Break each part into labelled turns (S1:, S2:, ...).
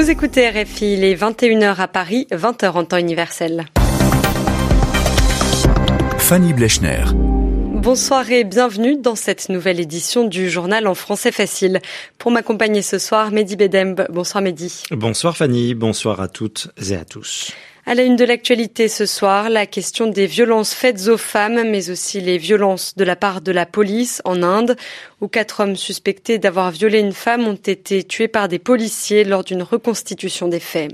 S1: Vous écoutez RFI, il est 21h à Paris, 20h en temps universel.
S2: Fanny Blechner.
S1: Bonsoir et bienvenue dans cette nouvelle édition du journal en français facile. Pour m'accompagner ce soir, Mehdi Bedemb. Bonsoir Mehdi.
S3: Bonsoir Fanny, bonsoir à toutes et à tous.
S1: À la une de l'actualité ce soir, la question des violences faites aux femmes, mais aussi les violences de la part de la police en Inde, où quatre hommes suspectés d'avoir violé une femme ont été tués par des policiers lors d'une reconstitution des faits.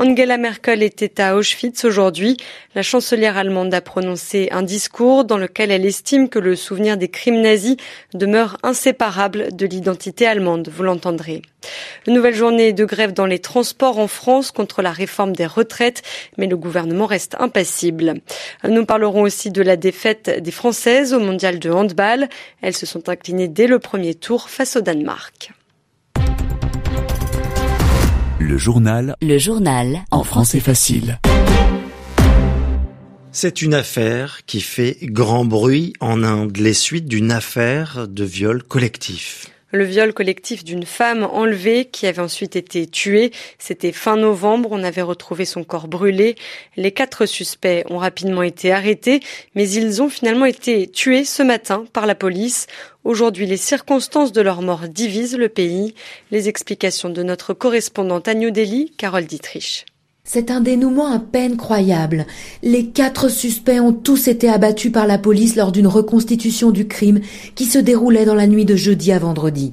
S1: Angela Merkel était à Auschwitz aujourd'hui. La chancelière allemande a prononcé un discours dans lequel elle estime que le souvenir des crimes nazis demeure inséparable de l'identité allemande, vous l'entendrez. Une nouvelle journée de grève dans les transports en France contre la réforme des retraites, mais le gouvernement reste impassible. Nous parlerons aussi de la défaite des Françaises au mondial de handball. Elles se sont inclinées dès le premier tour face au Danemark.
S2: Le journal.
S4: Le journal.
S2: En français facile.
S3: C'est une affaire qui fait grand bruit en Inde, les suites d'une affaire de viol collectif.
S1: Le viol collectif d'une femme enlevée qui avait ensuite été tuée. C'était fin novembre. On avait retrouvé son corps brûlé. Les quatre suspects ont rapidement été arrêtés, mais ils ont finalement été tués ce matin par la police. Aujourd'hui, les circonstances de leur mort divisent le pays. Les explications de notre correspondante à New Delhi, Carole Dietrich.
S5: C'est un dénouement à peine croyable. Les quatre suspects ont tous été abattus par la police lors d'une reconstitution du crime qui se déroulait dans la nuit de jeudi à vendredi.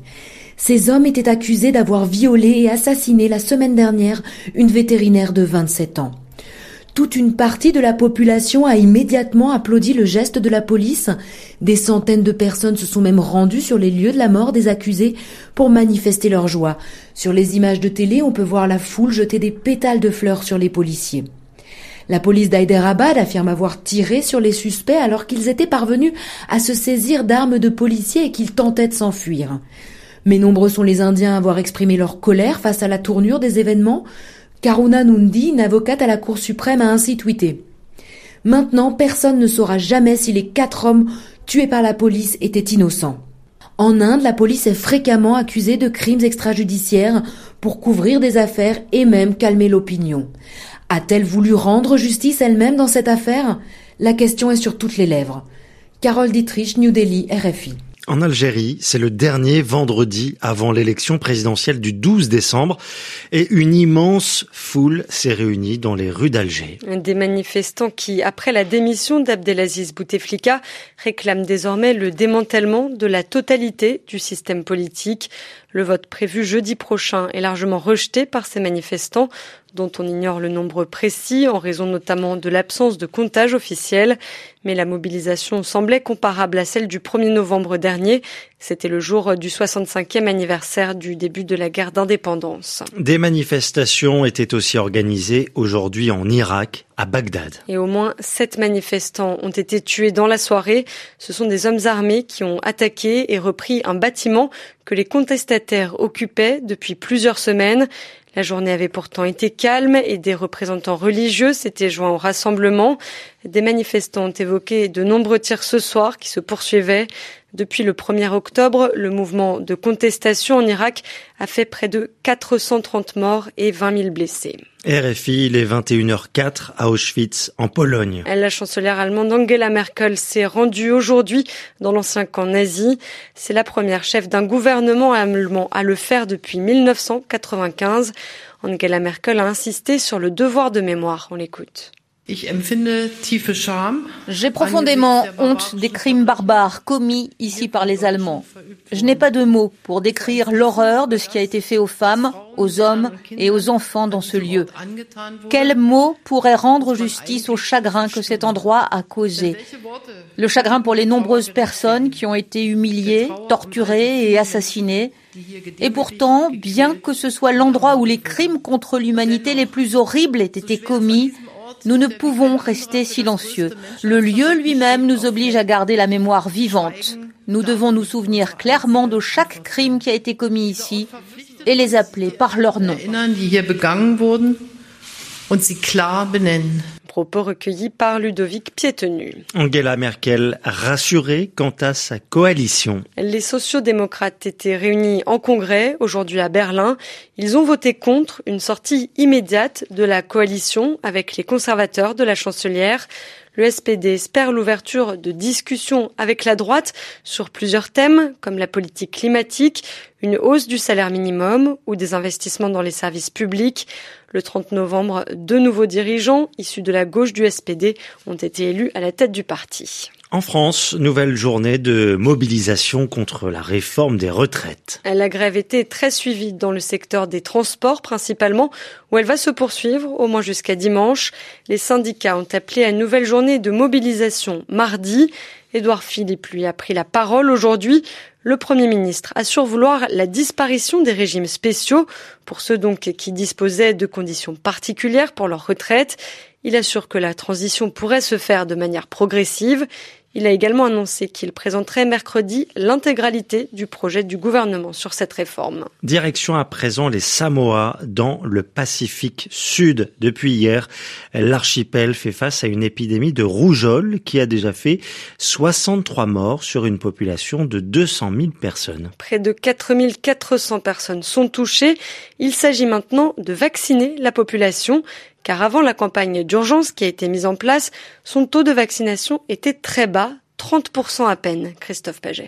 S5: Ces hommes étaient accusés d'avoir violé et assassiné la semaine dernière une vétérinaire de 27 ans. Toute une partie de la population a immédiatement applaudi le geste de la police. Des centaines de personnes se sont même rendues sur les lieux de la mort des accusés pour manifester leur joie. Sur les images de télé, on peut voir la foule jeter des pétales de fleurs sur les policiers. La police d'Hyderabad affirme avoir tiré sur les suspects alors qu'ils étaient parvenus à se saisir d'armes de policiers et qu'ils tentaient de s'enfuir. Mais nombreux sont les Indiens à avoir exprimé leur colère face à la tournure des événements. Karuna Nundi, une avocate à la Cour suprême, a ainsi tweeté. Maintenant, personne ne saura jamais si les quatre hommes tués par la police étaient innocents. En Inde, la police est fréquemment accusée de crimes extrajudiciaires pour couvrir des affaires et même calmer l'opinion. A-t-elle voulu rendre justice elle-même dans cette affaire? La question est sur toutes les lèvres. Carole Dietrich, New Delhi, RFI.
S3: En Algérie, c'est le dernier vendredi avant l'élection présidentielle du 12 décembre et une immense foule s'est réunie dans les rues d'Alger.
S1: Des manifestants qui, après la démission d'Abdelaziz Bouteflika, réclament désormais le démantèlement de la totalité du système politique. Le vote prévu jeudi prochain est largement rejeté par ces manifestants dont on ignore le nombre précis en raison notamment de l'absence de comptage officiel. Mais la mobilisation semblait comparable à celle du 1er novembre dernier. C'était le jour du 65e anniversaire du début de la guerre d'indépendance.
S3: Des manifestations étaient aussi organisées aujourd'hui en Irak, à Bagdad.
S1: Et au moins sept manifestants ont été tués dans la soirée. Ce sont des hommes armés qui ont attaqué et repris un bâtiment que les contestataires occupaient depuis plusieurs semaines. La journée avait pourtant été calme et des représentants religieux s'étaient joints au rassemblement. Des manifestants ont évoqué de nombreux tirs ce soir qui se poursuivaient. Depuis le 1er octobre, le mouvement de contestation en Irak a fait près de 430 morts et 20 000 blessés.
S3: RFI, il est 21h04 à Auschwitz, en Pologne.
S1: La chancelière allemande Angela Merkel s'est rendue aujourd'hui dans l'ancien camp nazi. C'est la première chef d'un gouvernement allemand à le faire depuis 1995. Angela Merkel a insisté sur le devoir de mémoire. On l'écoute.
S6: J'ai profondément honte des crimes barbares commis ici par les Allemands. Je n'ai pas de mots pour décrire l'horreur de ce qui a été fait aux femmes, aux hommes et aux enfants dans ce lieu. Quels mots pourraient rendre justice au chagrin que cet endroit a causé? Le chagrin pour les nombreuses personnes qui ont été humiliées, torturées et assassinées. Et pourtant, bien que ce soit l'endroit où les crimes contre l'humanité les plus horribles aient été commis, nous ne pouvons rester silencieux. Le lieu lui-même nous oblige à garder la mémoire vivante. Nous devons nous souvenir clairement de chaque crime qui a été commis ici et les appeler par leur nom
S1: Propos recueillis par Ludovic Piétenu.
S3: Angela Merkel rassurée quant à sa coalition.
S1: Les sociodémocrates étaient réunis en congrès aujourd'hui à Berlin. Ils ont voté contre une sortie immédiate de la coalition avec les conservateurs de la chancelière. Le SPD espère l'ouverture de discussions avec la droite sur plusieurs thèmes comme la politique climatique, une hausse du salaire minimum ou des investissements dans les services publics. Le 30 novembre, deux nouveaux dirigeants issus de la gauche du SPD ont été élus à la tête du parti.
S3: En France, nouvelle journée de mobilisation contre la réforme des retraites.
S1: La grève était très suivie dans le secteur des transports principalement, où elle va se poursuivre au moins jusqu'à dimanche. Les syndicats ont appelé à une nouvelle journée de mobilisation mardi. Édouard Philippe lui a pris la parole aujourd'hui. Le Premier ministre assure vouloir la disparition des régimes spéciaux pour ceux donc qui disposaient de conditions particulières pour leur retraite. Il assure que la transition pourrait se faire de manière progressive. Il a également annoncé qu'il présenterait mercredi l'intégralité du projet du gouvernement sur cette réforme.
S3: Direction à présent les Samoa dans le Pacifique Sud. Depuis hier, l'archipel fait face à une épidémie de rougeole qui a déjà fait 63 morts sur une population de 200 000 personnes.
S1: Près de 4 400 personnes sont touchées. Il s'agit maintenant de vacciner la population car avant la campagne d'urgence qui a été mise en place, son taux de vaccination était très bas, 30% à peine, Christophe Paget.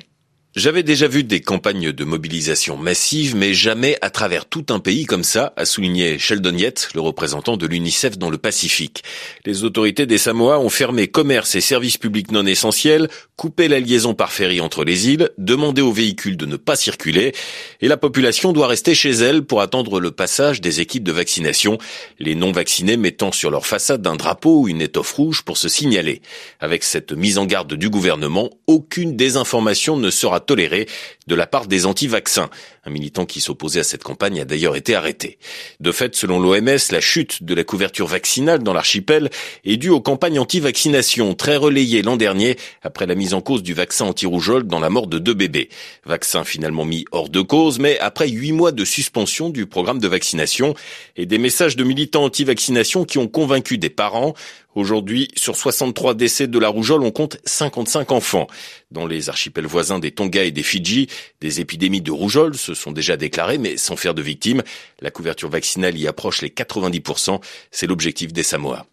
S4: J'avais déjà vu des campagnes de mobilisation massive, mais jamais à travers tout un pays comme ça, a souligné Sheldon Yett, le représentant de l'UNICEF dans le Pacifique. Les autorités des Samoa ont fermé commerces et services publics non essentiels, coupé la liaison par ferry entre les îles, demandé aux véhicules de ne pas circuler, et la population doit rester chez elle pour attendre le passage des équipes de vaccination, les non-vaccinés mettant sur leur façade un drapeau ou une étoffe rouge pour se signaler. Avec cette mise en garde du gouvernement, aucune désinformation ne sera toléré de la part des anti-vaccins. Un militant qui s'opposait à cette campagne a d'ailleurs été arrêté. De fait, selon l'OMS, la chute de la couverture vaccinale dans l'archipel est due aux campagnes anti-vaccination très relayées l'an dernier après la mise en cause du vaccin anti-rougeole dans la mort de deux bébés. Vaccin finalement mis hors de cause, mais après huit mois de suspension du programme de vaccination et des messages de militants anti-vaccination qui ont convaincu des parents, Aujourd'hui, sur 63 décès de la rougeole, on compte 55 enfants. Dans les archipels voisins des Tonga et des Fidji, des épidémies de rougeole se sont déjà déclarées, mais sans faire de victimes. La couverture vaccinale y approche les 90%. C'est l'objectif des Samoa.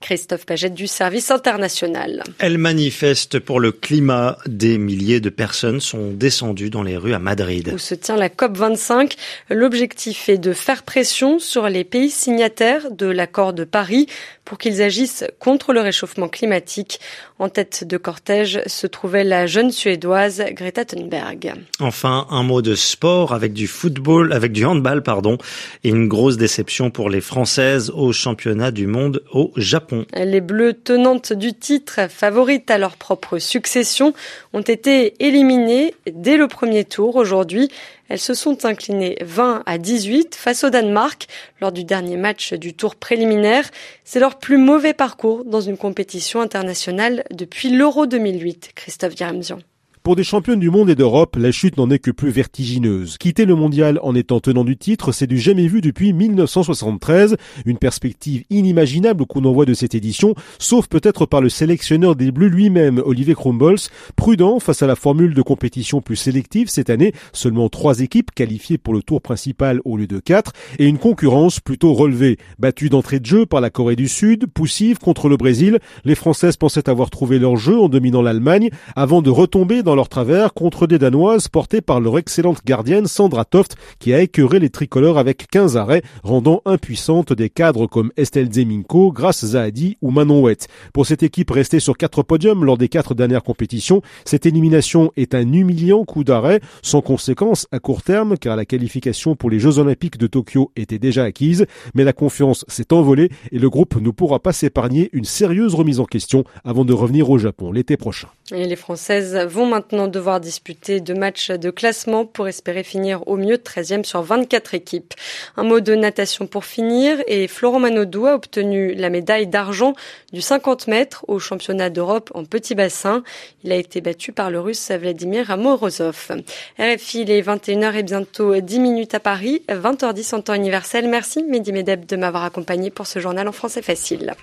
S1: Christophe Pagette du service international.
S3: Elle manifeste pour le climat. Des milliers de personnes sont descendues dans les rues à Madrid.
S1: Où se tient la COP25. L'objectif est de faire pression sur les pays signataires de l'accord de Paris pour qu'ils agissent contre le réchauffement climatique. En tête de cortège se trouvait la jeune Suédoise Greta Thunberg.
S3: Enfin, un mot de sport avec du football, avec du handball, pardon, et une grosse déception pour les Françaises au championnat du monde au Japon.
S1: Les Bleues tenantes du titre, favorites à leur propre succession, ont été éliminées dès le premier tour aujourd'hui. Elles se sont inclinées 20 à 18 face au Danemark lors du dernier match du tour préliminaire. C'est leur plus mauvais parcours dans une compétition internationale depuis l'Euro 2008. Christophe Diramzian.
S7: Pour des championnes du monde et d'Europe, la chute n'en est que plus vertigineuse. Quitter le mondial en étant tenant du titre, c'est du jamais vu depuis 1973, une perspective inimaginable au coup d'envoi de cette édition, sauf peut-être par le sélectionneur des Bleus lui-même, Olivier Krumbols, prudent face à la formule de compétition plus sélective cette année, seulement trois équipes qualifiées pour le tour principal au lieu de quatre, et une concurrence plutôt relevée. Battue d'entrée de jeu par la Corée du Sud, poussive contre le Brésil, les Françaises pensaient avoir trouvé leur jeu en dominant l'Allemagne, avant de retomber dans leur travers contre des Danoises portées par leur excellente gardienne Sandra Toft qui a écœuré les tricolores avec 15 arrêts, rendant impuissantes des cadres comme Estelle Zeminko, Grace Zahadi ou Manon Wett. Pour cette équipe restée sur quatre podiums lors des quatre dernières compétitions, cette élimination est un humiliant coup d'arrêt, sans conséquence à court terme car la qualification pour les Jeux Olympiques de Tokyo était déjà acquise, mais la confiance s'est envolée et le groupe ne pourra pas s'épargner une sérieuse remise en question avant de revenir au Japon l'été prochain.
S1: Et les Françaises vont devoir disputer deux matchs de classement pour espérer finir au mieux 13e sur 24 équipes. Un mot de natation pour finir et Florent Manodou a obtenu la médaille d'argent du 50 mètres au championnat d'Europe en petit bassin. Il a été battu par le russe Vladimir Amorozov. RFI, il est 21h et bientôt 10 minutes à Paris, 20h10 en temps universel. Merci Mehdi Medeb de m'avoir accompagné pour ce journal en français facile.